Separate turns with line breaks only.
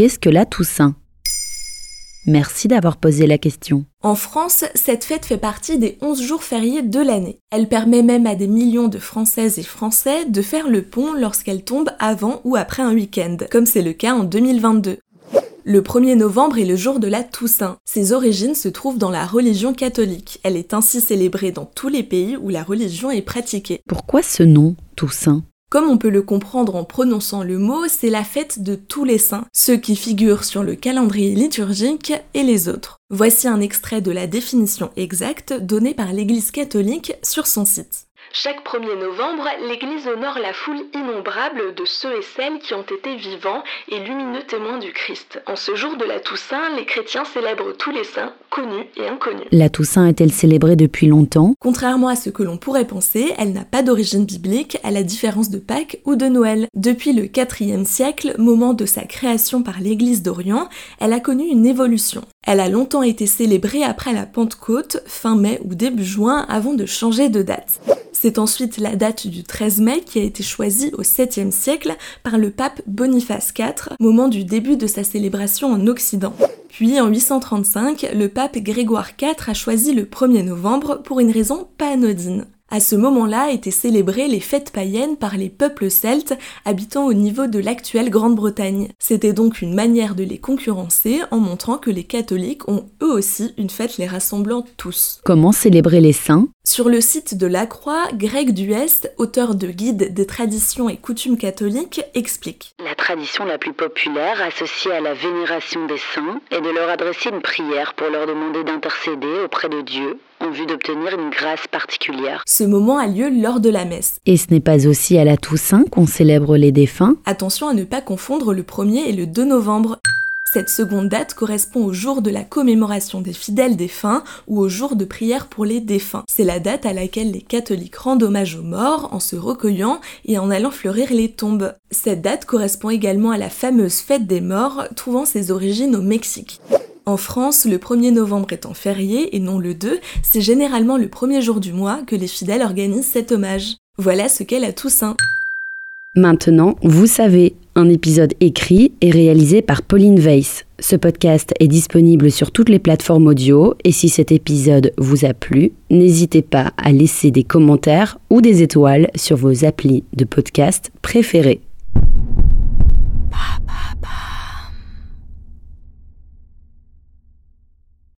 Qu'est-ce que la Toussaint? Merci d'avoir posé la question.
En France, cette fête fait partie des 11 jours fériés de l'année. Elle permet même à des millions de Françaises et Français de faire le pont lorsqu'elle tombe avant ou après un week-end, comme c'est le cas en 2022. Le 1er novembre est le jour de la Toussaint. Ses origines se trouvent dans la religion catholique. Elle est ainsi célébrée dans tous les pays où la religion est pratiquée.
Pourquoi ce nom, Toussaint?
Comme on peut le comprendre en prononçant le mot, c'est la fête de tous les saints, ceux qui figurent sur le calendrier liturgique et les autres. Voici un extrait de la définition exacte donnée par l'Église catholique sur son site. Chaque 1er novembre, l'Église honore la foule innombrable de ceux et celles qui ont été vivants et lumineux témoins du Christ. En ce jour de la Toussaint, les chrétiens célèbrent tous les saints, connus et inconnus.
La Toussaint est-elle célébrée depuis longtemps?
Contrairement à ce que l'on pourrait penser, elle n'a pas d'origine biblique, à la différence de Pâques ou de Noël. Depuis le IVe siècle, moment de sa création par l'Église d'Orient, elle a connu une évolution. Elle a longtemps été célébrée après la Pentecôte, fin mai ou début juin, avant de changer de date. C'est ensuite la date du 13 mai qui a été choisie au 7e siècle par le pape Boniface IV, moment du début de sa célébration en Occident. Puis en 835, le pape Grégoire IV a choisi le 1er novembre pour une raison pas anodine. À ce moment-là étaient célébrées les fêtes païennes par les peuples celtes habitant au niveau de l'actuelle Grande-Bretagne. C'était donc une manière de les concurrencer en montrant que les catholiques ont eux aussi une fête les rassemblant tous.
Comment célébrer les saints?
Sur le site de La Croix, Greg Duest, auteur de Guide des traditions et coutumes catholiques, explique.
La tradition la plus populaire associée à la vénération des saints est de leur adresser une prière pour leur demander d'intercéder auprès de Dieu en vue d'obtenir une grâce particulière.
Ce moment a lieu lors de la messe.
Et ce n'est pas aussi à la Toussaint qu'on célèbre les défunts?
Attention à ne pas confondre le 1er et le 2 novembre. Cette seconde date correspond au jour de la commémoration des fidèles défunts ou au jour de prière pour les défunts. C'est la date à laquelle les catholiques rendent hommage aux morts en se recueillant et en allant fleurir les tombes. Cette date correspond également à la fameuse fête des morts, trouvant ses origines au Mexique. En France, le 1er novembre étant férié et non le 2, c'est généralement le premier jour du mois que les fidèles organisent cet hommage. Voilà ce qu'est la Toussaint.
Maintenant, vous savez, un épisode écrit et réalisé par Pauline Weiss. Ce podcast est disponible sur toutes les plateformes audio et si cet épisode vous a plu, n'hésitez pas à laisser des commentaires ou des étoiles sur vos applis de podcast préférés.